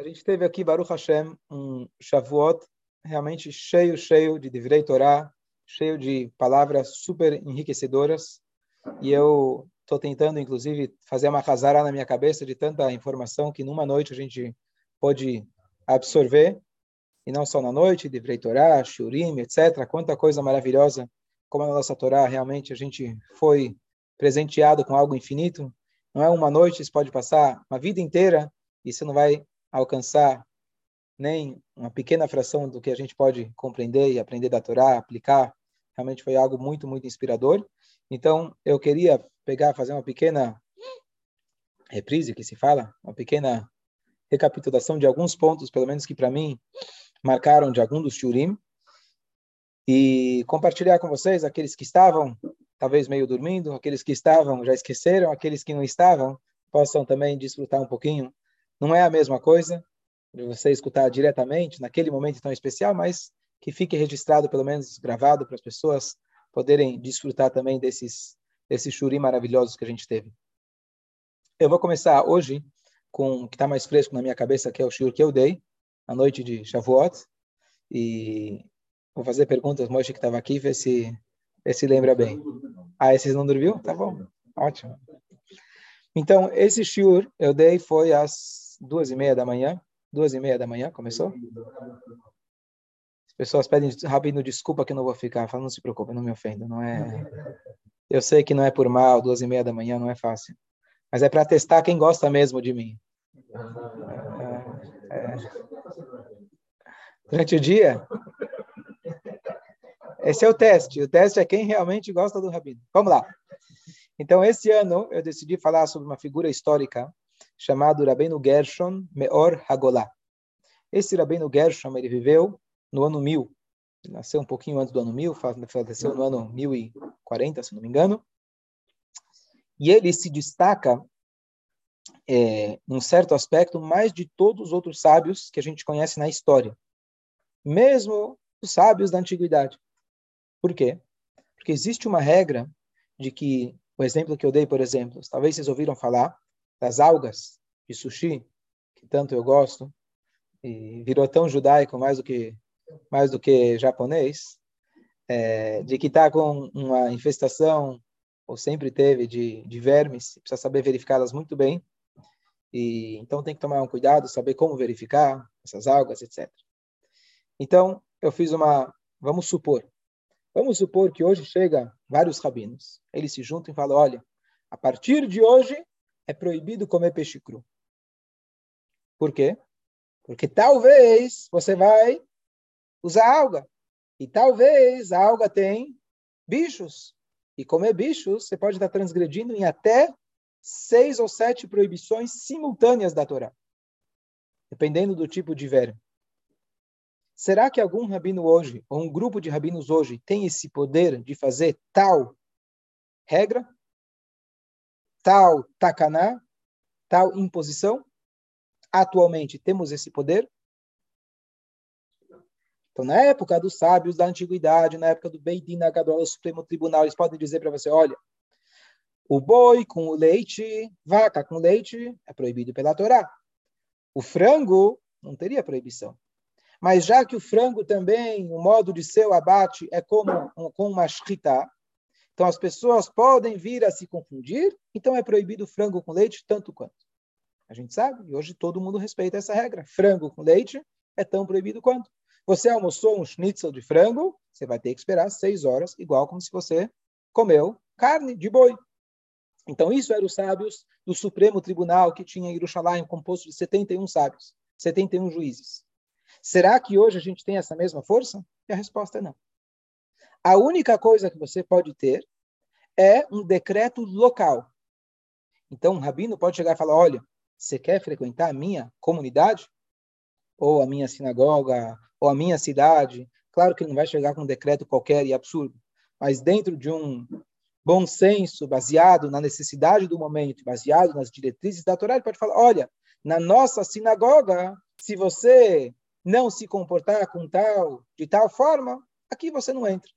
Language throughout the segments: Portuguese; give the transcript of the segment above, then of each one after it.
A gente teve aqui, Baruch Hashem, um Shavuot realmente cheio, cheio de Divrei Torah, cheio de palavras super enriquecedoras. E eu estou tentando, inclusive, fazer uma razara na minha cabeça de tanta informação que numa noite a gente pode absorver. E não só na noite, Divrei Torah, Shurim, etc. Quanta coisa maravilhosa, como a nossa Torá, realmente a gente foi presenteado com algo infinito. Não é uma noite, você pode passar uma vida inteira e você não vai alcançar nem uma pequena fração do que a gente pode compreender e aprender da Torá, aplicar. Realmente foi algo muito, muito inspirador. Então, eu queria pegar, fazer uma pequena reprise, que se fala, uma pequena recapitulação de alguns pontos, pelo menos que para mim marcaram de algum dos shurim, e compartilhar com vocês, aqueles que estavam talvez meio dormindo, aqueles que estavam já esqueceram, aqueles que não estavam possam também desfrutar um pouquinho não é a mesma coisa de você escutar diretamente naquele momento tão especial, mas que fique registrado, pelo menos gravado, para as pessoas poderem desfrutar também desses, desses shuri maravilhosos que a gente teve. Eu vou começar hoje com o que está mais fresco na minha cabeça, que é o shur que eu dei, na noite de Shavuot, e vou fazer perguntas, Moishe que estava aqui, ver se, ver se lembra bem. Ah, esses não dormiu? Tá bom, ótimo. Então, esse shur eu dei foi às duas e meia da manhã. Duas e meia da manhã, começou? As pessoas pedem, Rabino, desculpa que eu não vou ficar. Fala, não se preocupe, não me ofenda. Não é... Eu sei que não é por mal, duas e meia da manhã não é fácil. Mas é para testar quem gosta mesmo de mim. É, é... Durante o dia, esse é o teste. O teste é quem realmente gosta do Rabino. Vamos lá. Então, esse ano eu decidi falar sobre uma figura histórica chamado Rabbeinu Gershon Meor Hagolá. Esse Rabbeinu Gershon, ele viveu no ano 1000. Ele nasceu um pouquinho antes do ano 1000, faleceu no ano 1040, se não me engano. E ele se destaca, é, num certo aspecto, mais de todos os outros sábios que a gente conhece na história. Mesmo os sábios da antiguidade. Por quê? Porque existe uma regra de que, o exemplo que eu dei, por exemplo, talvez vocês ouviram falar, das algas de sushi, que tanto eu gosto, e virou tão judaico mais do que mais do que japonês, é, de que está com uma infestação, ou sempre teve, de, de vermes, precisa saber verificá-las muito bem, e então tem que tomar um cuidado, saber como verificar essas algas, etc. Então, eu fiz uma, vamos supor, vamos supor que hoje chega vários rabinos, eles se juntam e falam, olha, a partir de hoje é proibido comer peixe cru. Por quê? Porque talvez você vai usar alga. E talvez a alga tem bichos. E comer bichos, você pode estar transgredindo em até seis ou sete proibições simultâneas da Torá. Dependendo do tipo de verme. Será que algum rabino hoje, ou um grupo de rabinos hoje, tem esse poder de fazer tal regra? Tal takaná, tal imposição? Atualmente temos esse poder? Então, na época dos sábios da antiguidade, na época do Beidin Agadol, o Supremo Tribunal, eles podem dizer para você, olha, o boi com o leite, vaca com leite, é proibido pela Torá. O frango não teria proibição. Mas já que o frango também, o modo de seu abate é como com uma shkita, então as pessoas podem vir a se confundir, então é proibido frango com leite tanto quanto. A gente sabe, e hoje todo mundo respeita essa regra. Frango com leite é tão proibido quanto. Você almoçou um schnitzel de frango, você vai ter que esperar seis horas, igual como se você comeu carne de boi. Então, isso eram os sábios do Supremo Tribunal que tinha em Jerusalém, composto de 71 sábios, 71 juízes. Será que hoje a gente tem essa mesma força? E a resposta é não. A única coisa que você pode ter é um decreto local. Então, um rabino pode chegar e falar: olha, você quer frequentar a minha comunidade? Ou a minha sinagoga? Ou a minha cidade? Claro que ele não vai chegar com um decreto qualquer e absurdo, mas dentro de um bom senso, baseado na necessidade do momento, baseado nas diretrizes da Torá, ele pode falar: olha, na nossa sinagoga, se você não se comportar com tal, de tal forma, aqui você não entra.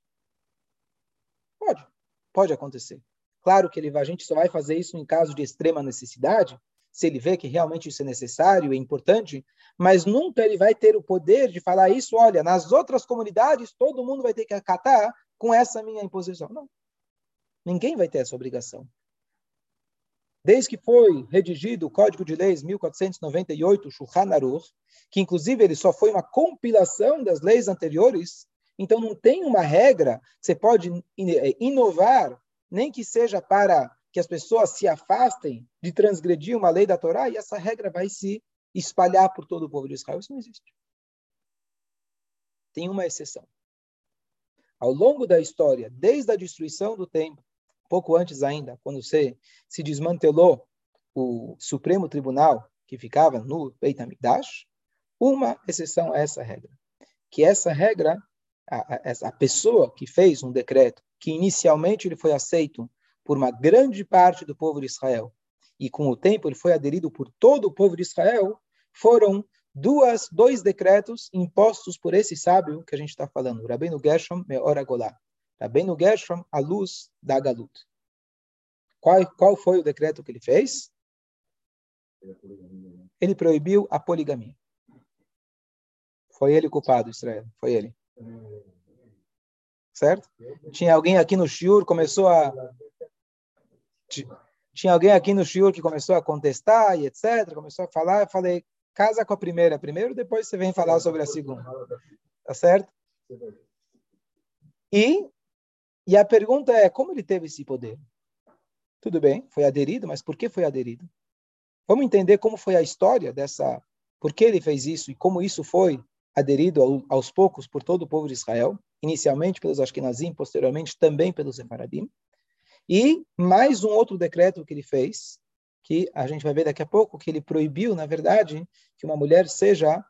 Pode, acontecer. Claro que ele, a gente só vai fazer isso em caso de extrema necessidade, se ele vê que realmente isso é necessário e importante, mas nunca ele vai ter o poder de falar isso, olha, nas outras comunidades todo mundo vai ter que acatar com essa minha imposição. Não. Ninguém vai ter essa obrigação. Desde que foi redigido o Código de Leis 1498, Shulchan Aruch, que inclusive ele só foi uma compilação das leis anteriores, então não tem uma regra que você pode eh, inovar, nem que seja para que as pessoas se afastem de transgredir uma lei da Torá, e essa regra vai se espalhar por todo o povo de Israel. Isso não existe. Tem uma exceção. Ao longo da história, desde a destruição do templo, pouco antes ainda, quando se, se desmantelou o Supremo Tribunal que ficava no Beit HaMikdash, uma exceção a essa regra. Que essa regra, a, a, pessoa que fez um decreto, que inicialmente ele foi aceito por uma grande parte do povo de Israel, e com o tempo ele foi aderido por todo o povo de Israel, foram duas, dois decretos impostos por esse sábio que a gente está falando, Rabbeinu Gershom Meor Agolá. Rabbeinu Gershom, a luz da Galut. Qual, qual foi o decreto que ele fez? Ele proibiu a poligamia. Foi ele culpado, Israel. Foi ele. Certo? Tinha alguém aqui no Shiur começou a tinha alguém aqui no Shiur que começou a contestar e etc, começou a falar, eu falei, casa com a primeira primeiro, depois você vem falar sobre a segunda. Tá certo? E e a pergunta é, como ele teve esse poder? Tudo bem, foi aderido, mas por que foi aderido? Vamos entender como foi a história dessa, por que ele fez isso e como isso foi aderido ao, aos poucos por todo o povo de Israel, inicialmente pelos Ashkenazim, posteriormente também pelos Separadim. E mais um outro decreto que ele fez, que a gente vai ver daqui a pouco, que ele proibiu, na verdade, que uma mulher seja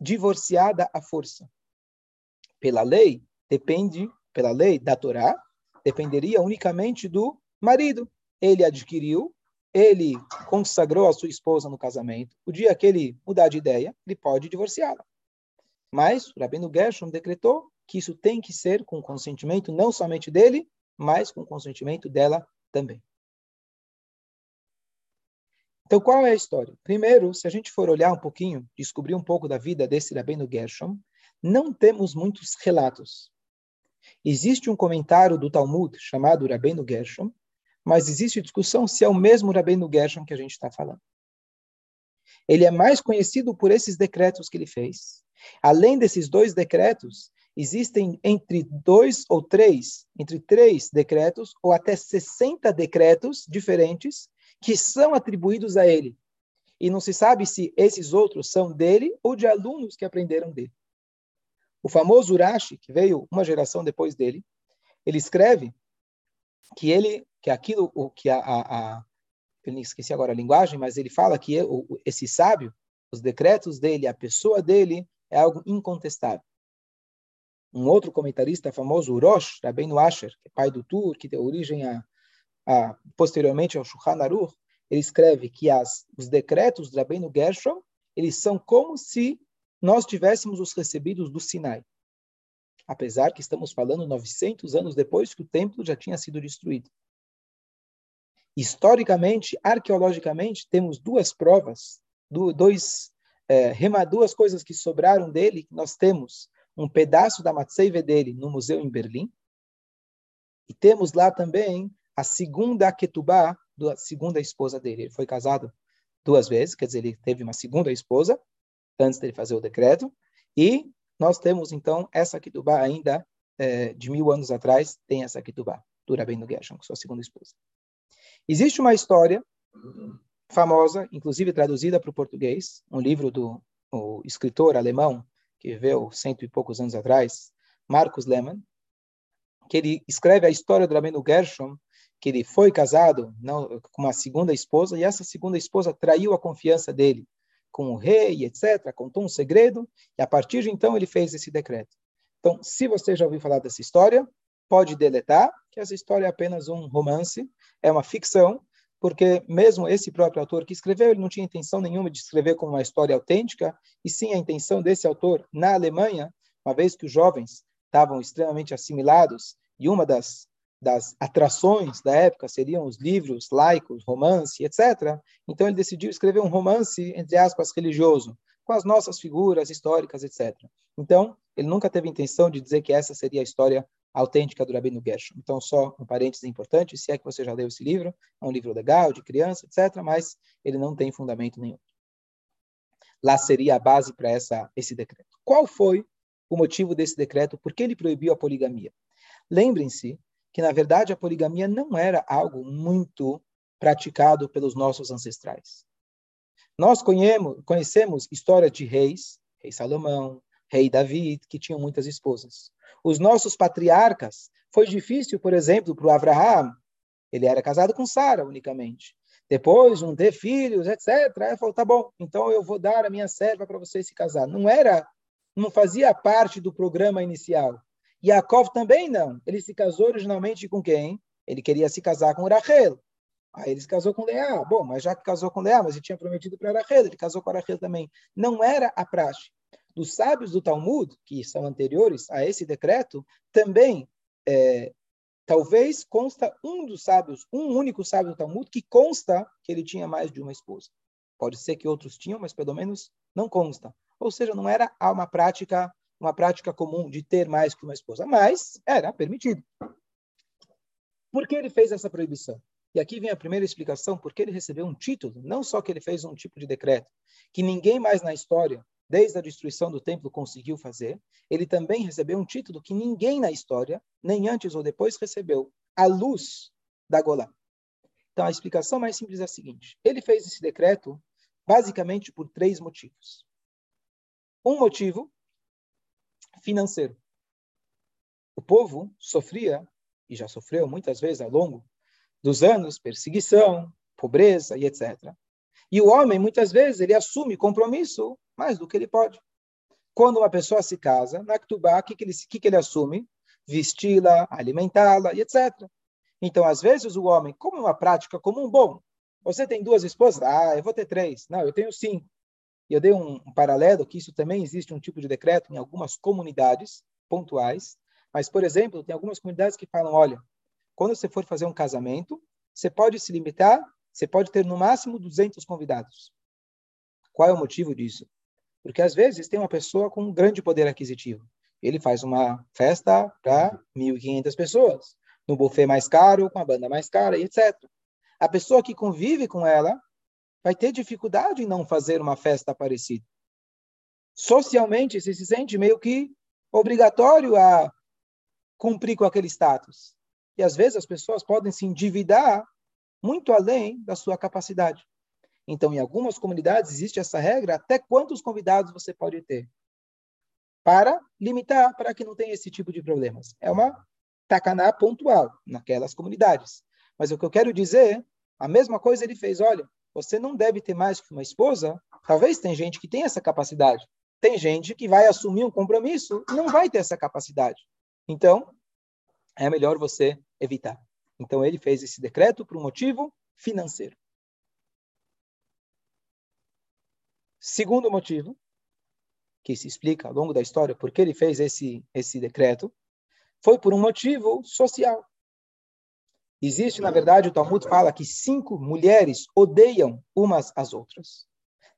divorciada à força. Pela lei, depende, pela lei da Torá, dependeria unicamente do marido. Ele adquiriu, ele consagrou a sua esposa no casamento. O dia que ele mudar de ideia, ele pode divorciá-la. Mas o Rabino Gershom decretou que isso tem que ser com consentimento não somente dele, mas com consentimento dela também. Então, qual é a história? Primeiro, se a gente for olhar um pouquinho, descobrir um pouco da vida desse Rabino Gershom, não temos muitos relatos. Existe um comentário do Talmud chamado Rabino Gershom, mas existe discussão se é o mesmo Rabino Gershom que a gente está falando. Ele é mais conhecido por esses decretos que ele fez. Além desses dois decretos, existem entre dois ou três, entre três decretos, ou até 60 decretos diferentes que são atribuídos a ele. E não se sabe se esses outros são dele ou de alunos que aprenderam dele. O famoso Urashi, que veio uma geração depois dele, ele escreve que ele, que aquilo, o que a, a, a eu esqueci agora a linguagem, mas ele fala que esse sábio, os decretos dele, a pessoa dele, é algo incontestável um outro comentarista famoso, Urosh, Rabbeinu Asher, que é pai do Tur, que deu origem a, a posteriormente ao Shulchan Aruch, ele escreve que as, os decretos de Rabbeinu Gershom, eles são como se nós tivéssemos os recebidos do Sinai. Apesar que estamos falando 900 anos depois que o templo já tinha sido destruído. Historicamente, arqueologicamente, temos duas provas, dois, é, duas coisas que sobraram dele, nós temos um pedaço da Matseive dele no museu em Berlim. E temos lá também a segunda Ketubá, da segunda esposa dele. Ele foi casado duas vezes, quer dizer, ele teve uma segunda esposa antes dele fazer o decreto. E nós temos, então, essa Ketubá ainda é, de mil anos atrás, tem essa Ketubá, Rabbeinu Gershon, sua segunda esposa. Existe uma história famosa, inclusive traduzida para o português, um livro do escritor alemão que viveu cento e poucos anos atrás, Marcus Lehmann, que ele escreve a história do Rabino Gershom, que ele foi casado não, com uma segunda esposa, e essa segunda esposa traiu a confiança dele com o rei, etc., contou um segredo, e a partir de então ele fez esse decreto. Então, se você já ouviu falar dessa história, pode deletar, que essa história é apenas um romance, é uma ficção, porque mesmo esse próprio autor que escreveu, ele não tinha intenção nenhuma de escrever como uma história autêntica, e sim a intenção desse autor na Alemanha, uma vez que os jovens estavam extremamente assimilados, e uma das das atrações da época seriam os livros laicos, romance, etc. Então ele decidiu escrever um romance, entre aspas, religioso, com as nossas figuras históricas, etc. Então, ele nunca teve intenção de dizer que essa seria a história autêntica do Rabino Gershon. Então, só um parênteses importante, se é que você já leu esse livro, é um livro legal, de criança, etc., mas ele não tem fundamento nenhum. Lá seria a base para esse decreto. Qual foi o motivo desse decreto? Por que ele proibiu a poligamia? Lembrem-se que, na verdade, a poligamia não era algo muito praticado pelos nossos ancestrais. Nós conhecemos, conhecemos histórias de reis, rei Salomão, rei David, que tinham muitas esposas. Os nossos patriarcas, foi difícil, por exemplo, para o Abraham, ele era casado com Sara unicamente. Depois, não ter filhos, etc. Aí falou, tá bom, então eu vou dar a minha serva para você se casar. Não era, não fazia parte do programa inicial. Yaakov também não. Ele se casou originalmente com quem? Ele queria se casar com Rachel. Aí ele se casou com Leá. Bom, mas já que casou com Leá, mas ele tinha prometido para Rachel, ele casou com Rachel também. Não era a praxe. Dos sábios do Talmud, que são anteriores a esse decreto, também é, talvez consta um dos sábios, um único sábio do Talmud, que consta que ele tinha mais de uma esposa. Pode ser que outros tinham, mas pelo menos não consta. Ou seja, não era uma prática uma prática comum de ter mais que uma esposa, mas era permitido. Por que ele fez essa proibição? E aqui vem a primeira explicação, porque ele recebeu um título, não só que ele fez um tipo de decreto, que ninguém mais na história, desde a destruição do templo, conseguiu fazer, ele também recebeu um título que ninguém na história, nem antes ou depois, recebeu, a luz da Golá. Então, a explicação mais simples é a seguinte: ele fez esse decreto basicamente por três motivos. Um motivo financeiro. O povo sofria, e já sofreu muitas vezes ao longo dos anos, perseguição, pobreza e etc. E o homem, muitas vezes, ele assume compromisso mais do que ele pode. Quando uma pessoa se casa, na Ktubá, o que, que, ele, que, que ele assume? Vesti-la, alimentá-la e etc. Então, às vezes, o homem, como uma prática comum, bom, você tem duas esposas? Ah, eu vou ter três. Não, eu tenho cinco. E eu dei um, um paralelo que isso também existe um tipo de decreto em algumas comunidades pontuais. Mas, por exemplo, tem algumas comunidades que falam: olha, quando você for fazer um casamento, você pode se limitar, você pode ter no máximo 200 convidados. Qual é o motivo disso? Porque às vezes tem uma pessoa com um grande poder aquisitivo. Ele faz uma festa para 1.500 pessoas, no buffet mais caro, com a banda mais cara, etc. A pessoa que convive com ela vai ter dificuldade em não fazer uma festa parecida. Socialmente, você se sente meio que obrigatório a cumprir com aquele status. E às vezes as pessoas podem se endividar muito além da sua capacidade. Então, em algumas comunidades existe essa regra, até quantos convidados você pode ter? Para limitar, para que não tenha esse tipo de problemas. É uma tacaná pontual naquelas comunidades. Mas o que eu quero dizer, a mesma coisa ele fez, olha, você não deve ter mais que uma esposa. Talvez tem gente que tem essa capacidade. Tem gente que vai assumir um compromisso e não vai ter essa capacidade. Então, é melhor você evitar. Então, ele fez esse decreto por um motivo financeiro. Segundo motivo, que se explica ao longo da história por que ele fez esse, esse decreto, foi por um motivo social. Existe, na verdade, o Talmud fala que cinco mulheres odeiam umas às outras.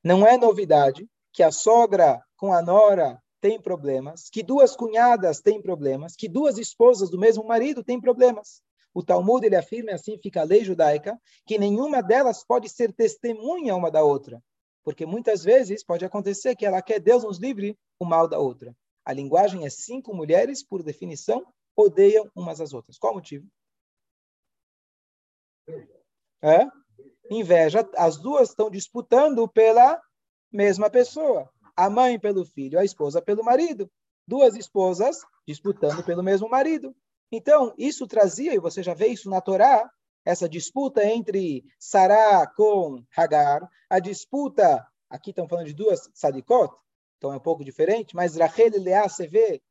Não é novidade que a sogra com a nora tem problemas, que duas cunhadas têm problemas, que duas esposas do mesmo marido têm problemas. O Talmud ele afirma assim, fica a lei judaica, que nenhuma delas pode ser testemunha uma da outra, porque muitas vezes pode acontecer que ela quer Deus nos livre o mal da outra. A linguagem é cinco mulheres, por definição, odeiam umas às outras. Qual o motivo? É? Inveja. As duas estão disputando pela mesma pessoa. A mãe pelo filho, a esposa pelo marido. Duas esposas disputando pelo mesmo marido. Então, isso trazia, e você já vê isso na Torá, essa disputa entre Sará com Hagar, a disputa, aqui estão falando de duas sadikot, então é um pouco diferente, mas Rachel e Leá, você vê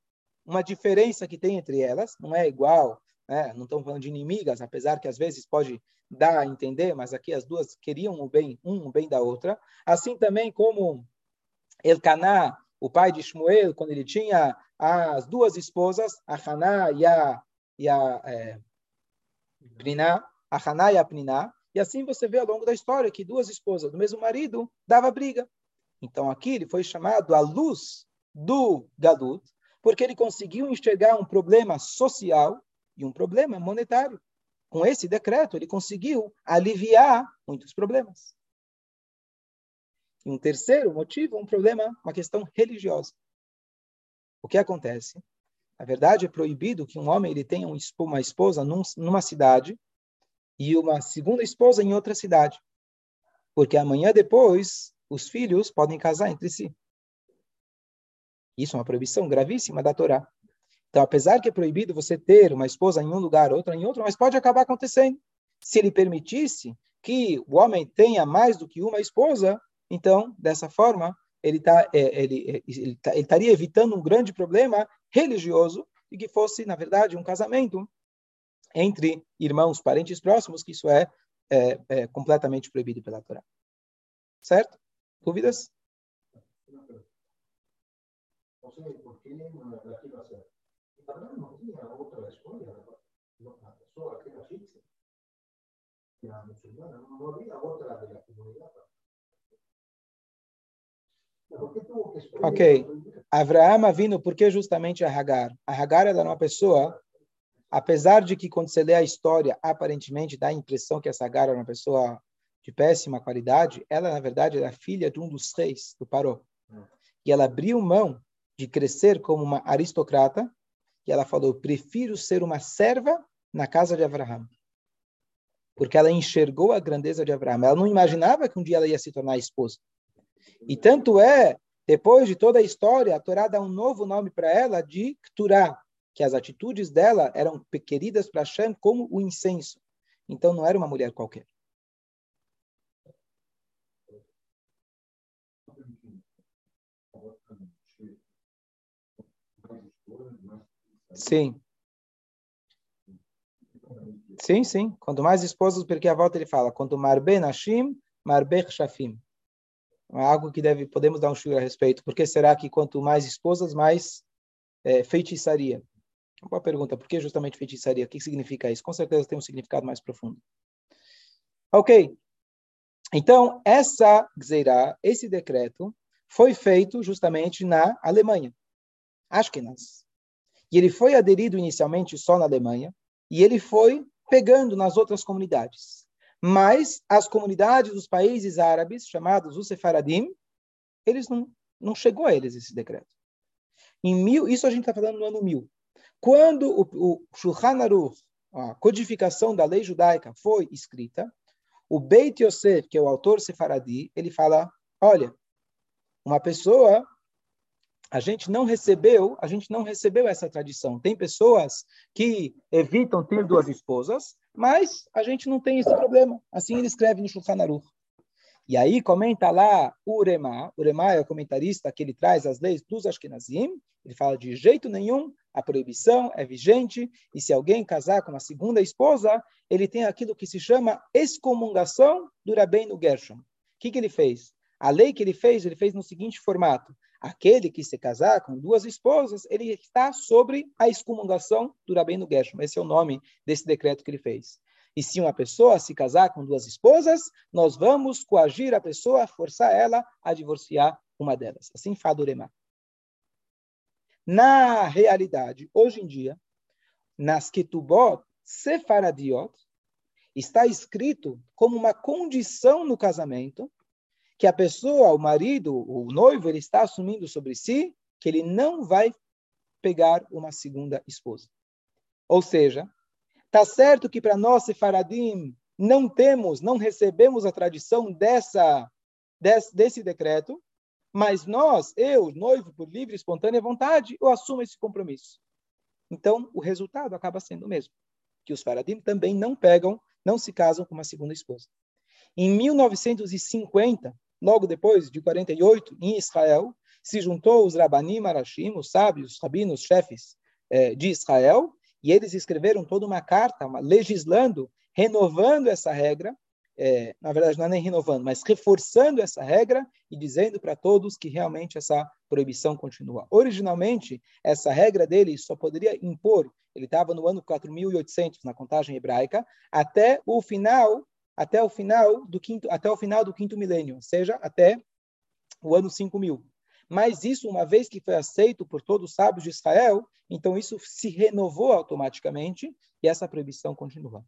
uma diferença que tem entre elas, não é igual né? não estamos falando de inimigas, apesar que às vezes pode dar a entender, mas aqui as duas queriam o bem, um o bem da outra. Assim também como Elcaná, o pai de Shmuel, quando ele tinha as duas esposas, a Haná e a, e a, é, Pniná, Ahaná e a Pniná, e assim você vê ao longo da história que duas esposas do mesmo marido dava briga. Então aqui ele foi chamado a luz do Galut, porque ele conseguiu enxergar um problema social e um problema monetário. Com esse decreto, ele conseguiu aliviar muitos problemas. E um terceiro motivo, um problema, uma questão religiosa. O que acontece? Na verdade, é proibido que um homem ele tenha uma esposa numa cidade e uma segunda esposa em outra cidade. Porque amanhã depois, os filhos podem casar entre si. Isso é uma proibição gravíssima da Torá. Então, apesar que é proibido você ter uma esposa em um lugar, outra em outro, mas pode acabar acontecendo. Se ele permitisse que o homem tenha mais do que uma esposa, então, dessa forma, ele, tá, é, ele, é, ele, tá, ele estaria evitando um grande problema religioso e que fosse, na verdade, um casamento entre irmãos, parentes próximos, que isso é, é, é completamente proibido pela Torá. Certo? Dúvidas? comunidad. Ok. Avraham vindo, por que justamente a Hagar? A Hagar era uma pessoa, apesar de que quando você lê a história, aparentemente dá a impressão que essa Hagar era uma pessoa de péssima qualidade, ela, na verdade, era filha de um dos reis do Paró. E ela abriu mão de crescer como uma aristocrata, e ela falou: prefiro ser uma serva na casa de Abraão. Porque ela enxergou a grandeza de Abraão. Ela não imaginava que um dia ela ia se tornar esposa. E tanto é, depois de toda a história, a Torá dá um novo nome para ela de Kturá, que as atitudes dela eram queridas para Hashem como o incenso. Então não era uma mulher qualquer. Sim. Sim, sim. Quanto mais esposas, porque a volta ele fala, quanto marbe nashim, marbe shafim. É algo que deve, podemos dar um chute a respeito. Por que será que quanto mais esposas, mais é, feitiçaria? Boa pergunta. Por que justamente feitiçaria? O que significa isso? Com certeza tem um significado mais profundo. Ok. Então, essa gzeirá, esse decreto, foi feito justamente na Alemanha. Ashkenaz. E ele foi aderido inicialmente só na Alemanha, e ele foi pegando nas outras comunidades. Mas as comunidades dos países árabes, chamados os Sefaradim, eles não, não chegou a eles esse decreto. Em mil, isso a gente está falando no ano mil. Quando o, o Shulchan Aruch, a codificação da lei judaica, foi escrita, o Beit Yosef, que é o autor sefaradi, ele fala, olha, uma pessoa a gente não recebeu, a gente não recebeu essa tradição. Tem pessoas que evitam ter duas esposas, mas a gente não tem esse problema. Assim ele escreve no Shulchan Aruch. E aí comenta lá Urema, Urema é o comentarista que ele traz as leis dos Ashkenazim, ele fala de jeito nenhum, a proibição é vigente, e se alguém casar com uma segunda esposa, ele tem aquilo que se chama excomungação do Rabbeinu Gershom. O que, que ele fez? A lei que ele fez, ele fez no seguinte formato: aquele que se casar com duas esposas, ele está sobre a excomungação do Rabino Gershom. Esse é o nome desse decreto que ele fez. E se uma pessoa se casar com duas esposas, nós vamos coagir a pessoa, forçar ela a divorciar uma delas. Assim fala o. Na realidade, hoje em dia, nas Ketubot Sefaradiot, está escrito como uma condição no casamento que a pessoa, o marido, o noivo, ele está assumindo sobre si que ele não vai pegar uma segunda esposa. Ou seja, tá certo que para nós, Sefaradim, não temos, não recebemos a tradição dessa, desse, desse decreto, mas nós, eu, noivo, por livre e espontânea vontade, eu assumo esse compromisso. Então, o resultado acaba sendo o mesmo, que os Faradim também não pegam, não se casam com uma segunda esposa. Em 1950, logo depois de 48, em Israel, se juntou os Rabanim Arashim, os sábios, os rabinos, chefes eh, de Israel, e eles escreveram toda uma carta, uma, legislando, renovando essa regra, é, na verdade, não é nem renovando, mas reforçando essa regra e dizendo para todos que realmente essa proibição continua. Originalmente, essa regra dele só poderia impor, ele estava no ano 4800 na contagem hebraica, até o final, até o final do quinto, até o final do quinto milênio, ou seja, até o ano 5000. Mas isso, uma vez que foi aceito por todos os sábios de Israel, então isso se renovou automaticamente e essa proibição continua.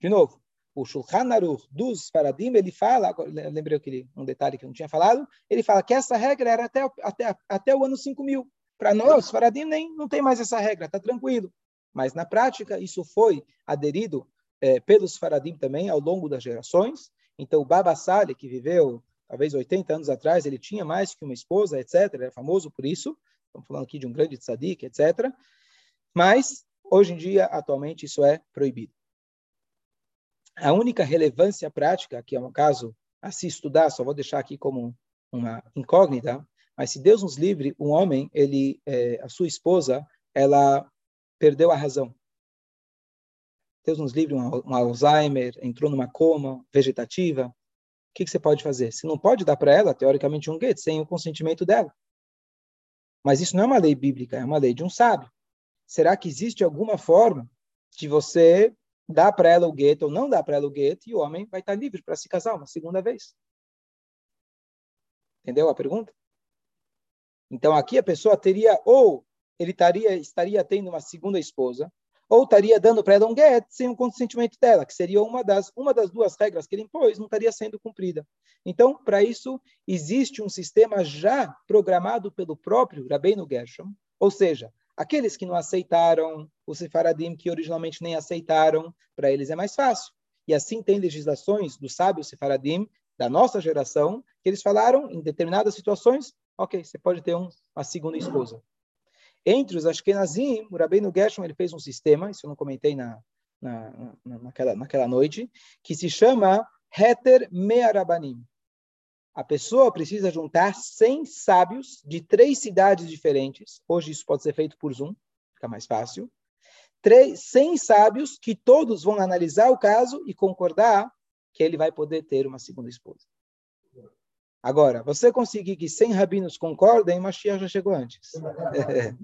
De novo, o Shulchan Aruch dos Faradim, ele fala, lembrei aquele, um detalhe que eu não tinha falado, ele fala que essa regra era até, até, até o ano 5000. Para nós, Faradim, nem, não tem mais essa regra, está tranquilo. Mas na prática, isso foi aderido é, pelos Faradim também ao longo das gerações. Então, o Baba que viveu talvez 80 anos atrás, ele tinha mais que uma esposa, etc. Ele é famoso por isso. Estamos falando aqui de um grande tzadik, etc. Mas, hoje em dia, atualmente, isso é proibido. A única relevância prática, que é um caso a se estudar, só vou deixar aqui como uma incógnita, mas se Deus nos livre, um homem, ele, é, a sua esposa, ela perdeu a razão. Deus nos livre, um, um Alzheimer, entrou numa coma vegetativa. O que, que você pode fazer? Você não pode dar para ela, teoricamente, um guete sem o consentimento dela. Mas isso não é uma lei bíblica, é uma lei de um sábio. Será que existe alguma forma de você dá para ela o gueto ou não dá para ela o gueto, e o homem vai estar livre para se casar uma segunda vez. Entendeu a pergunta? Então aqui a pessoa teria ou ele estaria estaria tendo uma segunda esposa, ou estaria dando para ela um gueto sem o consentimento dela, que seria uma das uma das duas regras que ele impôs, não estaria sendo cumprida. Então, para isso existe um sistema já programado pelo próprio Rabbeinu Gershom, ou seja, Aqueles que não aceitaram, os sefaradim que originalmente nem aceitaram, para eles é mais fácil. E assim tem legislações dos sábios sefaradim da nossa geração, que eles falaram em determinadas situações, ok, você pode ter um, uma segunda esposa. Entre os Ashkenazim, o Rabbeinu Gershon ele fez um sistema, isso eu não comentei na, na, na, naquela, naquela noite, que se chama Heter Me'arabanim a pessoa precisa juntar 100 sábios de três cidades diferentes. Hoje isso pode ser feito por Zoom, fica mais fácil. 100 sábios que todos vão analisar o caso e concordar que ele vai poder ter uma segunda esposa. Agora, você conseguir que 100 rabinos concordem, Mashiach já chegou antes.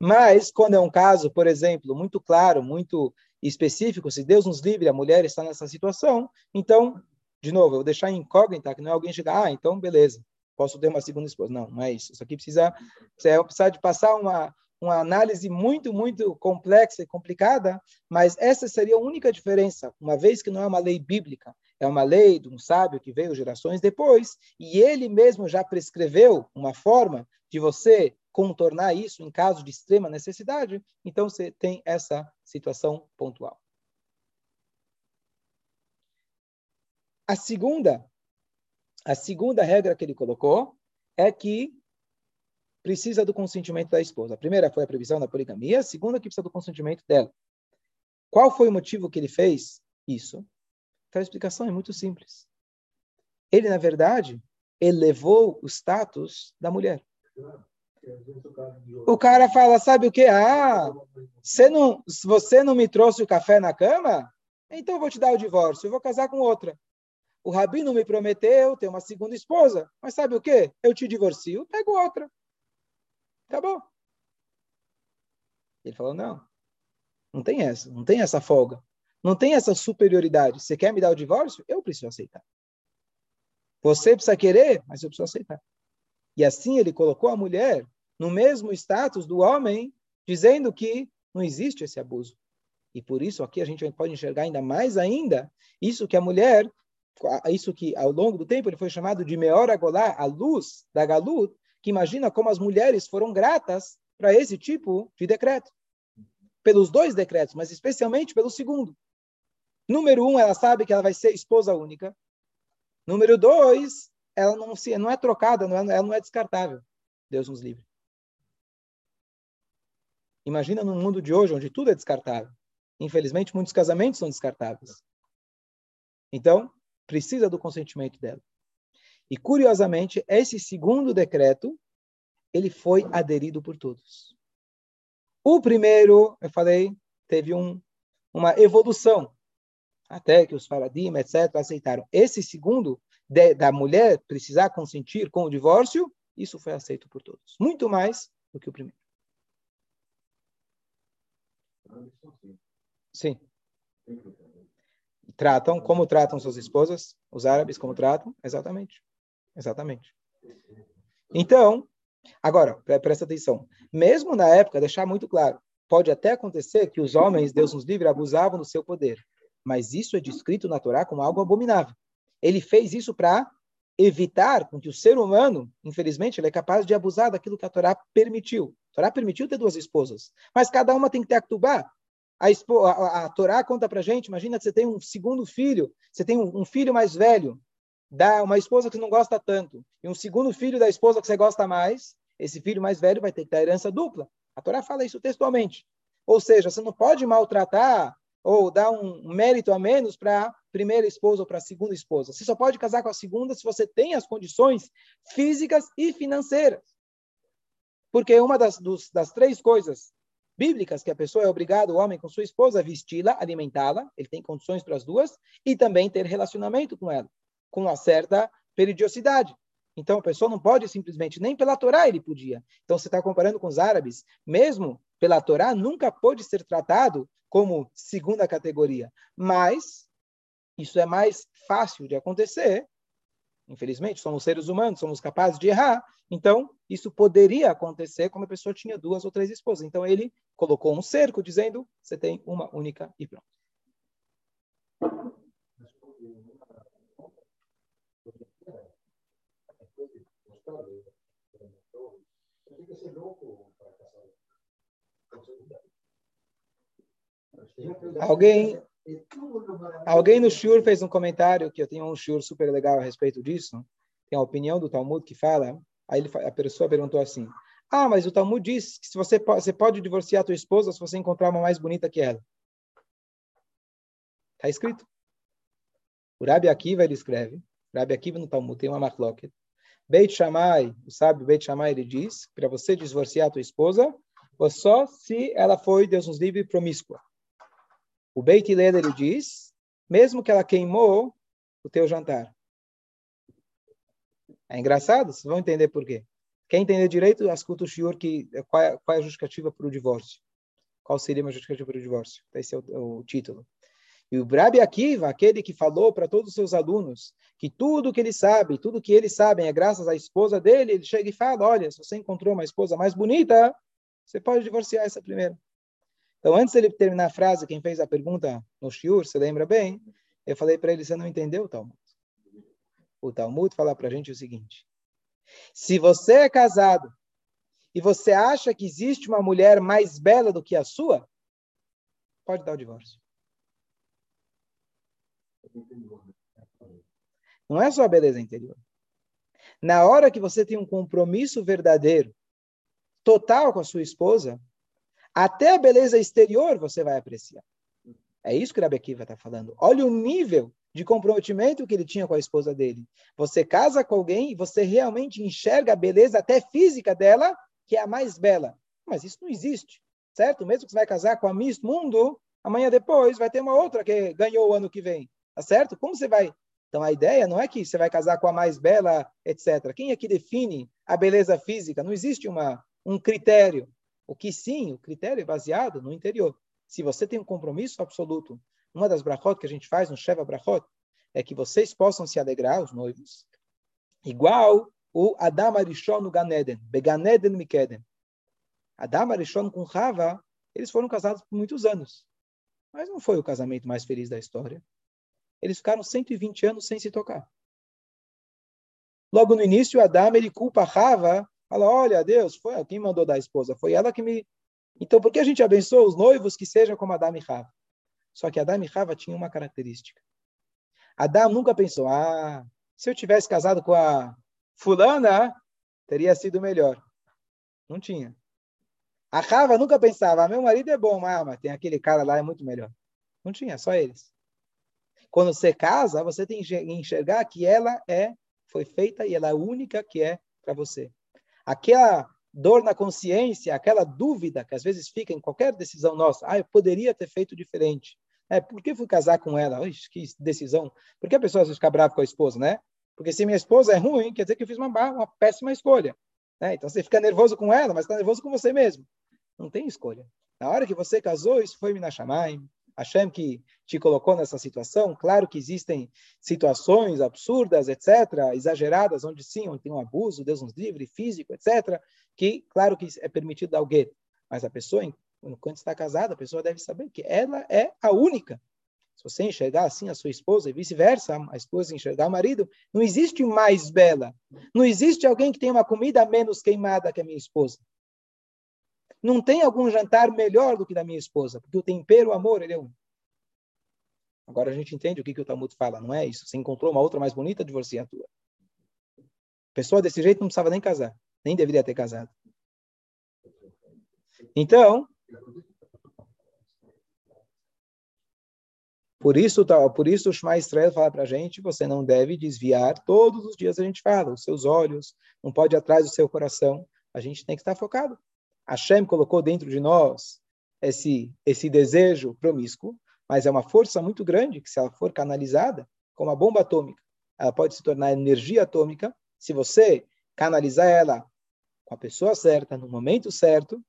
Mas, quando é um caso, por exemplo, muito claro, muito específico, se Deus nos livre, a mulher está nessa situação, então de novo, eu vou deixar incógnita, que não é alguém chegar, ah, então beleza, posso ter uma segunda esposa. Não, não é isso. Isso aqui precisa, você precisa de passar uma, uma análise muito, muito complexa e complicada, mas essa seria a única diferença, uma vez que não é uma lei bíblica, é uma lei de um sábio que veio gerações depois, e ele mesmo já prescreveu uma forma de você contornar isso em caso de extrema necessidade, então você tem essa situação pontual. A segunda, a segunda regra que ele colocou é que precisa do consentimento da esposa. A primeira foi a previsão da poligamia, a segunda que precisa do consentimento dela. Qual foi o motivo que ele fez isso? Então, a explicação é muito simples. Ele, na verdade, elevou o status da mulher. O cara fala, sabe o que? Ah, você não, você não me trouxe o café na cama? Então eu vou te dar o divórcio, eu vou casar com outra. O rabino me prometeu ter uma segunda esposa, mas sabe o que? Eu te divorcio, pego outra. Acabou. Ele falou: não, não tem essa, não tem essa folga, não tem essa superioridade. Você quer me dar o divórcio? Eu preciso aceitar. Você precisa querer, mas eu preciso aceitar. E assim ele colocou a mulher no mesmo status do homem, dizendo que não existe esse abuso. E por isso aqui a gente pode enxergar ainda mais ainda isso que a mulher isso que ao longo do tempo ele foi chamado de Meor Agolá, a luz da Galut, que imagina como as mulheres foram gratas para esse tipo de decreto. Pelos dois decretos, mas especialmente pelo segundo. Número um, ela sabe que ela vai ser esposa única. Número dois, ela não, se, não é trocada, não é, ela não é descartável. Deus nos livre. Imagina no mundo de hoje, onde tudo é descartável. Infelizmente, muitos casamentos são descartáveis. Então, precisa do consentimento dela. E curiosamente, esse segundo decreto, ele foi aderido por todos. O primeiro, eu falei, teve um, uma evolução. Até que os faradim, etc., aceitaram. Esse segundo, de, da mulher precisar consentir com o divórcio, isso foi aceito por todos. Muito mais do que o primeiro. Sim. Tratam, como tratam suas esposas? Os árabes, como tratam? Exatamente. Exatamente. Então, agora, presta atenção. Mesmo na época, deixar muito claro, pode até acontecer que os homens, Deus nos livre, abusavam do seu poder. Mas isso é descrito na Torá como algo abominável. Ele fez isso para evitar com que o ser humano, infelizmente, ele é capaz de abusar daquilo que a Torá permitiu. A Torá permitiu ter duas esposas, mas cada uma tem que ter Aktubá. A, a, a Torá conta para gente, imagina que você tem um segundo filho, você tem um, um filho mais velho, dá uma esposa que não gosta tanto, e um segundo filho da esposa que você gosta mais, esse filho mais velho vai ter que ter herança dupla. A Torá fala isso textualmente. Ou seja, você não pode maltratar ou dar um mérito a menos para a primeira esposa ou para a segunda esposa. Você só pode casar com a segunda se você tem as condições físicas e financeiras. Porque uma das, dos, das três coisas bíblicas que a pessoa é obrigada, o homem com sua esposa, a vesti-la, alimentá-la, ele tem condições para as duas, e também ter relacionamento com ela, com uma certa periodicidade. Então, a pessoa não pode simplesmente, nem pela Torá ele podia. Então, você está comparando com os árabes, mesmo pela Torá, nunca pode ser tratado como segunda categoria. Mas isso é mais fácil de acontecer. Infelizmente, somos seres humanos, somos capazes de errar. Então, isso poderia acontecer quando a pessoa tinha duas ou três esposas. Então, ele colocou um cerco dizendo: você tem uma única e pronto. Alguém, alguém no Shur fez um comentário que eu tenho um Shur super legal a respeito disso. Tem a opinião do Talmud que fala. Aí ele, a pessoa perguntou assim: Ah, mas o Talmud diz que se você, você pode divorciar a tua esposa se você encontrar uma mais bonita que ela. Está escrito. O Rabi Akiva ele escreve. Rabi Akiva no Talmud tem uma machloket. Beit Shammai, o sábio Beit Shammai, ele diz, para você divorciar a tua esposa, ou só se ela foi, Deus nos livre, promíscua. O Beit Hillel, ele diz, mesmo que ela queimou o teu jantar. É engraçado, vocês vão entender por quê. Quem entender direito, escuta o senhor que qual é, qual é a justificativa para o divórcio. Qual seria a justificativa para o divórcio? Esse é o, o título. E o Brabi Akiva, aquele que falou para todos os seus alunos que tudo que ele sabe, tudo que eles sabem é graças à esposa dele, ele chega e fala: olha, se você encontrou uma esposa mais bonita, você pode divorciar essa primeira. Então, antes ele terminar a frase, quem fez a pergunta no Shiur, você lembra bem? Eu falei para ele: você não entendeu o Talmud? O Talmud fala para a gente o seguinte: se você é casado e você acha que existe uma mulher mais bela do que a sua, pode dar o divórcio. Não é só a beleza interior. Na hora que você tem um compromisso verdadeiro, total com a sua esposa, até a beleza exterior você vai apreciar. É isso que o Rabi Akiva está falando. Olha o nível de comprometimento que ele tinha com a esposa dele. Você casa com alguém e você realmente enxerga a beleza até física dela, que é a mais bela. Mas isso não existe, certo? Mesmo que você vai casar com a Miss Mundo, amanhã depois vai ter uma outra que ganhou o ano que vem. Tá certo? Como você vai? Então a ideia não é que você vai casar com a mais bela, etc. Quem é que define a beleza física? Não existe uma, um critério. O que sim, o critério é baseado no interior. Se você tem um compromisso absoluto, uma das brachot que a gente faz no Sheva Brachot é que vocês possam se alegrar, os noivos, igual o Adam Arishon no Ganeden, Beganeden Mikeden. Adam Arishon com Rava, eles foram casados por muitos anos. Mas não foi o casamento mais feliz da história. Eles ficaram 120 anos sem se tocar. Logo no início, Adão ele culpa Rava, fala: Olha, Deus, foi quem mandou dar a esposa, foi ela que me. Então, por que a gente abençoa os noivos que sejam como Adão e Rava? Só que Adão e Rava tinham uma característica. Adão nunca pensou: Ah, se eu tivesse casado com a fulana, teria sido melhor. Não tinha. A Rava nunca pensava: ah, Meu marido é bom, mas tem aquele cara lá, é muito melhor. Não tinha, só eles. Quando você casa, você tem que enxergar que ela é foi feita e ela é a única que é para você. Aquela dor na consciência, aquela dúvida que às vezes fica em qualquer decisão nossa, ah, eu poderia ter feito diferente. É, por que fui casar com ela? Que decisão. Por que a pessoa fica brava com a esposa, né? Porque se minha esposa é ruim, quer dizer que eu fiz uma, uma péssima escolha. Né? Então você fica nervoso com ela, mas está nervoso com você mesmo. Não tem escolha. Na hora que você casou, isso foi Minashamayim. Hashem que te colocou nessa situação. Claro que existem situações absurdas, etc., exageradas, onde sim, onde tem um abuso, Deus nos livre, físico, etc., que, claro que é permitido dar alguém. Mas a pessoa, quando está casada, a pessoa deve saber que ela é a única. Se você enxergar assim a sua esposa e vice-versa, a esposa enxergar o marido, não existe mais bela. Não existe alguém que tenha uma comida menos queimada que a minha esposa. Não tem algum jantar melhor do que da minha esposa, porque o tempero, o amor, ele é um. Agora a gente entende o que, que o Talmud fala, não é isso? Você encontrou uma outra mais bonita, divorcia a tua. Pessoa desse jeito não precisava nem casar, nem deveria ter casado. Então, por isso, por isso o Shema Israel fala para a gente, você não deve desviar, todos os dias a gente fala, os seus olhos, não pode ir atrás do seu coração, a gente tem que estar focado. Hashem colocou dentro de nós esse, esse desejo promíscuo, mas é uma força muito grande que, se ela for canalizada, como a bomba atômica, ela pode se tornar energia atômica. Se você canalizar ela com a pessoa certa, no momento certo,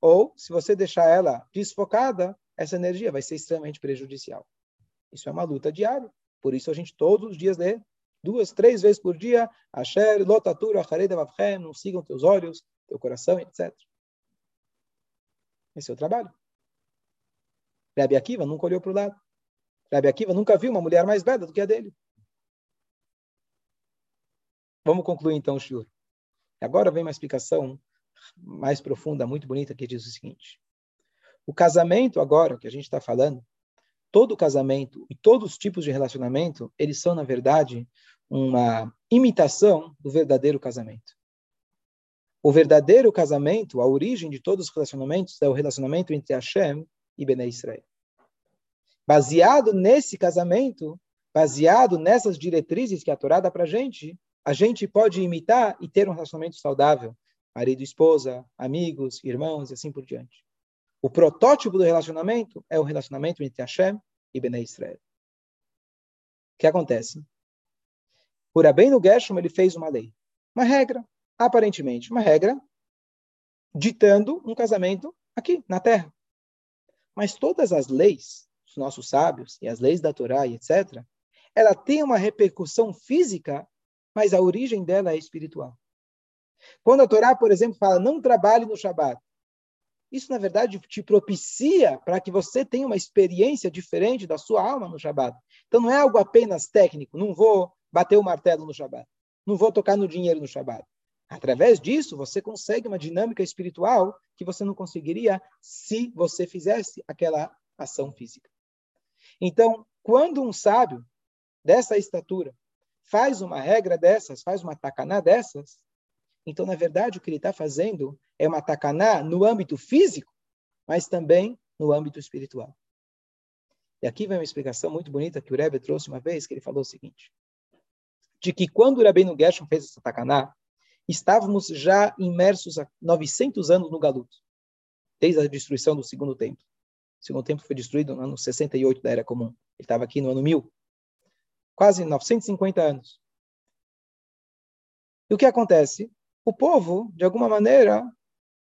ou se você deixar ela desfocada, essa energia vai ser extremamente prejudicial. Isso é uma luta diária. Por isso a gente todos os dias lê duas, três vezes por dia, Asher, Lotatur, Acharei não sigam teus olhos, teu coração, etc. Esse é o trabalho. Rabi Akiva nunca olhou para o lado. Rabi Akiva nunca viu uma mulher mais bela do que a dele. Vamos concluir então o shiur. Agora vem uma explicação mais profunda, muito bonita, que diz o seguinte. O casamento agora, que a gente está falando, todo casamento e todos os tipos de relacionamento, eles são, na verdade, uma imitação do verdadeiro casamento. O verdadeiro casamento, a origem de todos os relacionamentos, é o relacionamento entre Hashem e Bnei Israel. Baseado nesse casamento, baseado nessas diretrizes que a Torá dá para a gente, a gente pode imitar e ter um relacionamento saudável. Marido, esposa, amigos, irmãos e assim por diante. O protótipo do relacionamento é o relacionamento entre Hashem e Bnei Israel. O que acontece? Por Rabbeinu Gershom, ele fez uma lei, uma regra, aparentemente, uma regra ditando um casamento aqui, na Terra. Mas todas as leis dos nossos sábios e as leis da Torá e etc., ela tem uma repercussão física, mas a origem dela é espiritual. Quando a Torá, por exemplo, fala não trabalhe no Shabat, isso na verdade te propicia para que você tenha uma experiência diferente da sua alma no Shabat. Então não é algo apenas técnico, não vou bater o martelo no Shabat, não vou tocar no dinheiro no Shabat. Através disso, você consegue uma dinâmica espiritual que você não conseguiria se você fizesse aquela ação física. Então, quando um sábio dessa estatura faz uma regra dessas, faz uma tacaná dessas, então, na verdade, o que ele está fazendo é uma tacaná no âmbito físico, mas também no âmbito espiritual. E aqui vem uma explicação muito bonita que o Rebbe trouxe uma vez, que ele falou o seguinte, de que quando o Rabbeinu Gershon fez essa tacaná, estávamos já imersos há 900 anos no Galuto, desde a destruição do Segundo Templo. O Segundo Templo foi destruído no ano 68 da Era Comum. Ele estava aqui no ano 1000. Quase 950 anos. E o que acontece? O povo, de alguma maneira,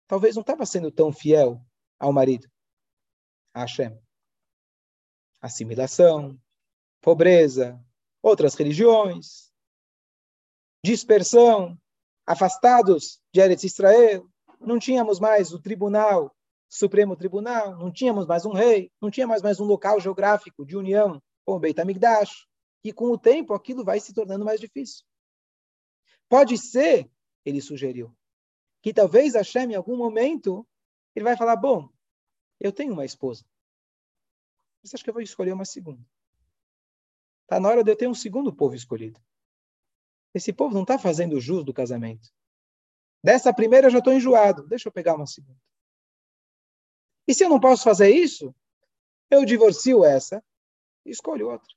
talvez não estava sendo tão fiel ao marido, a Hashem. Assimilação, pobreza, outras religiões, dispersão, afastados de Eretz Israel, não tínhamos mais o tribunal, Supremo Tribunal, não tínhamos mais um rei, não tinha mais, mais um local geográfico de união com o Beit HaMikdash, e com o tempo aquilo vai se tornando mais difícil. Pode ser, ele sugeriu, que talvez Hashem, em algum momento, ele vai falar, bom, eu tenho uma esposa, você acha que eu vou escolher uma segunda? Está na hora de eu ter um segundo povo escolhido. Esse povo não está fazendo jus do casamento. Dessa primeira eu já estou enjoado. Deixa eu pegar uma segunda. E se eu não posso fazer isso, eu divorcio essa e escolho outra.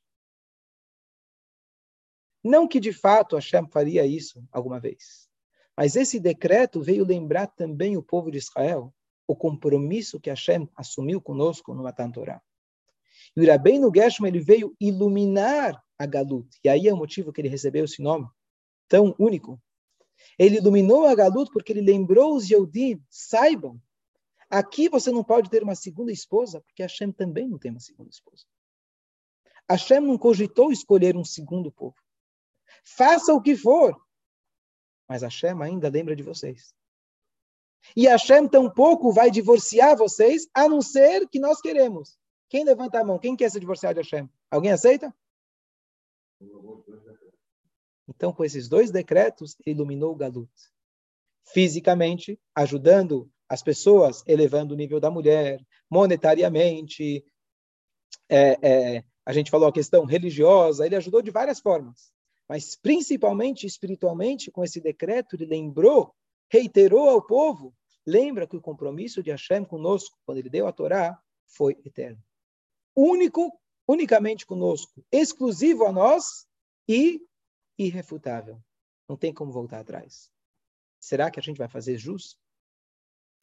Não que de fato Hashem faria isso alguma vez. Mas esse decreto veio lembrar também o povo de Israel o compromisso que Hashem assumiu conosco no Matan Torah. E o Rabbeinu Gershom ele veio iluminar a Galut. E aí é o motivo que ele recebeu esse nome tão único. Ele iluminou a Galut porque ele lembrou os Yehudim, saibam, aqui você não pode ter uma segunda esposa, porque Hashem também não tem uma segunda esposa. Hashem não cogitou escolher um segundo povo. Faça o que for, mas Hashem ainda lembra de vocês. E Hashem tampouco vai divorciar vocês, a não ser que nós queremos. Quem levanta a mão? Quem quer se divorciar de Hashem? Alguém aceita? Então, com esses dois decretos, ele iluminou o Galut. Fisicamente, ajudando as pessoas, elevando o nível da mulher, monetariamente, é, é, a gente falou a questão religiosa, ele ajudou de várias formas. Mas, principalmente espiritualmente, com esse decreto, ele lembrou, reiterou ao povo, lembra que o compromisso de Hashem conosco, quando ele deu a Torá, foi eterno. Único, unicamente conosco, exclusivo a nós e irrefutável. Não tem como voltar atrás. Será que a gente vai fazer jus?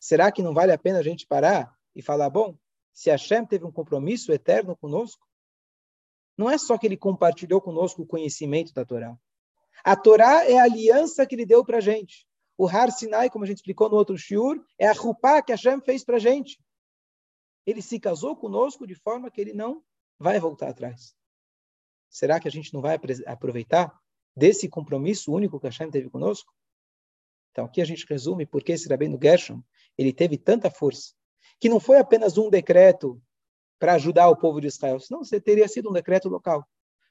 Será que não vale a pena a gente parar e falar, bom, se Hashem teve um compromisso eterno conosco, não é só que ele compartilhou conosco o conhecimento da Torá. A Torá é a aliança que ele deu para a gente. O Har Sinai, como a gente explicou no outro shiur, é a Rupá que Hashem fez para a gente. Ele se casou conosco de forma que ele não vai voltar atrás. Será que a gente não vai aproveitar desse compromisso único que Hashem teve conosco? Então, aqui a gente resume por que esse Rabino Gershom ele teve tanta força, que não foi apenas um decreto para ajudar o povo de Israel, senão teria sido um decreto local.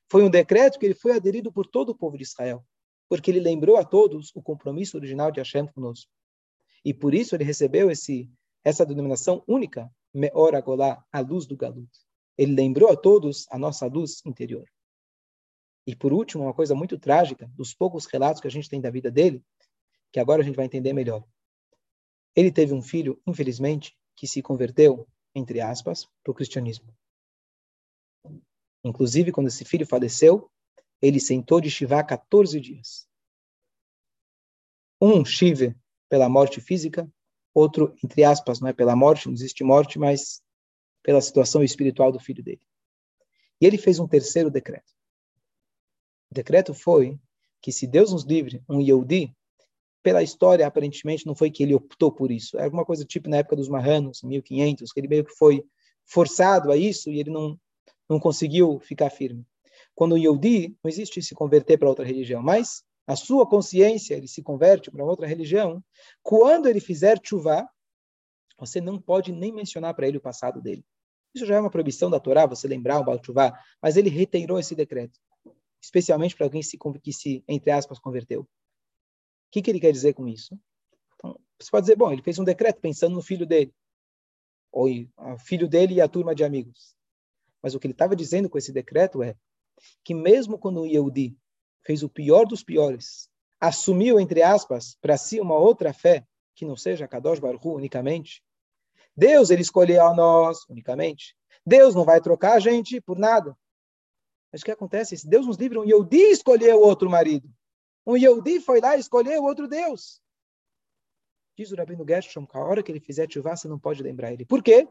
Foi um decreto que ele foi aderido por todo o povo de Israel, porque ele lembrou a todos o compromisso original de Hashem conosco. E por isso ele recebeu esse essa denominação única, Meor Agolá, a luz do Galut. Ele lembrou a todos a nossa luz interior. E por último, uma coisa muito trágica, dos poucos relatos que a gente tem da vida dele, que agora a gente vai entender melhor. Ele teve um filho, infelizmente, que se converteu, entre aspas, para o cristianismo. Inclusive, quando esse filho faleceu, ele sentou de Shiva 14 dias. Um Shiva pela morte física, outro, entre aspas, não é pela morte, não existe morte, mas pela situação espiritual do filho dele. E ele fez um terceiro decreto. O decreto foi que se Deus nos livre, um Yehudi, pela história, aparentemente, não foi que ele optou por isso. É alguma coisa tipo na época dos Marranos, 1500, que ele meio que foi forçado a isso e ele não, não conseguiu ficar firme. Quando o Yehudi, não existe se converter para outra religião, mas a sua consciência, ele se converte para outra religião, quando ele fizer chuva, você não pode nem mencionar para ele o passado dele. Isso já é uma proibição da Torá, você lembrar o Baal Tshuva, mas ele reiterou esse decreto, especialmente para alguém que se, entre aspas, converteu que, que ele quer dizer com isso? Então, você pode dizer, bom, ele fez um decreto pensando no filho dele, ou o filho dele e a turma de amigos. Mas o que ele estava dizendo com esse decreto é que mesmo quando o Yehudi fez o pior dos piores, assumiu, entre aspas, para si uma outra fé, que não seja Kadosh Baruch unicamente, Deus ele escolheu a nós unicamente. Deus não vai trocar a gente por nada. Mas o que acontece? Se Deus nos livra, um Yehudi escolheu outro marido. Um Yehudi foi lá e escolheu outro Deus. Diz o Rabino Gershom que a hora que ele fizer chuva, você não pode lembrar ele. Por quê?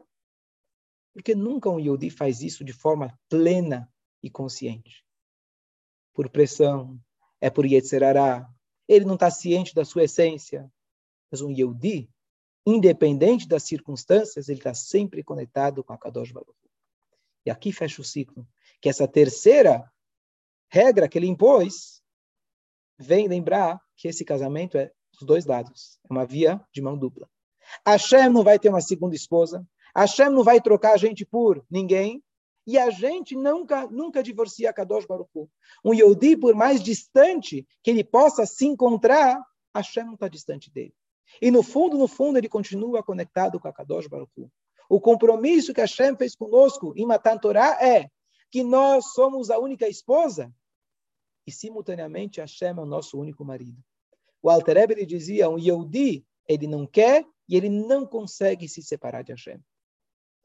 Porque nunca um Yehudi faz isso de forma plena e consciente. Por pressão, é por Yetzerará. Ele não está ciente da sua essência. Mas um Yehudi, independente das circunstâncias, ele está sempre conectado com a Kadosh Baruch. E aqui fecha o ciclo. Que essa terceira regra que ele impôs vem lembrar que esse casamento é dos dois lados. É uma via de mão dupla. Hashem não vai ter uma segunda esposa. Hashem não vai trocar a gente por ninguém. E a gente nunca, nunca divorcia Kadosh Baruch Hu. Um Yodi, por mais distante que ele possa se encontrar, Hashem não está distante dele. E no fundo, no fundo, ele continua conectado com a Kadosh Baruch Hu. O compromisso que Hashem fez conosco em Matan Torah é que nós somos a única esposa e simultaneamente Hashem é o nosso único marido. O Alter ele dizia, um Yehudi, ele não quer e ele não consegue se separar de Hashem.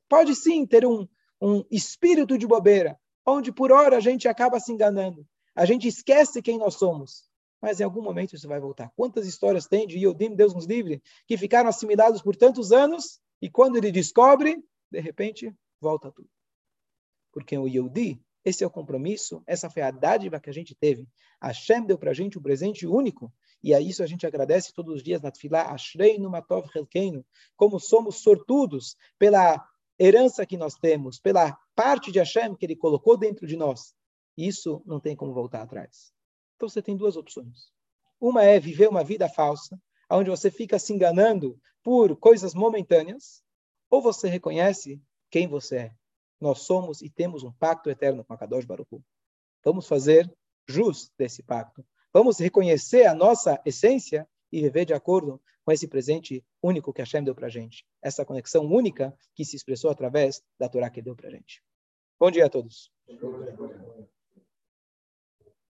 Pode sim ter um, um espírito de bobeira, onde por hora a gente acaba se enganando. A gente esquece quem nós somos. Mas em algum momento isso vai voltar. Quantas histórias tem de Yodim, Deus nos livre, que ficaram assimilados por tantos anos e quando ele descobre, de repente, volta tudo. Porque o Yehudi, esse é o compromisso, essa foi a dádiva que a gente teve. Hashem deu para a gente um presente único, e a isso a gente agradece todos os dias na Tfilah, Ashreinu Matov Helkeinu, como somos sortudos pela herança que nós temos, pela parte de Hashem que ele colocou dentro de nós. Isso não tem como voltar atrás. Então você tem duas opções. Uma é viver uma vida falsa, onde você fica se enganando por coisas momentâneas, ou você reconhece quem você é. Nós somos e temos um pacto eterno com a Kadosh Baruch Hu. Vamos fazer jus desse pacto. Vamos reconhecer a nossa essência e viver de acordo com esse presente único que Hashem deu para a gente. Essa conexão única que se expressou através da Torá que deu para a gente. Bom dia a todos.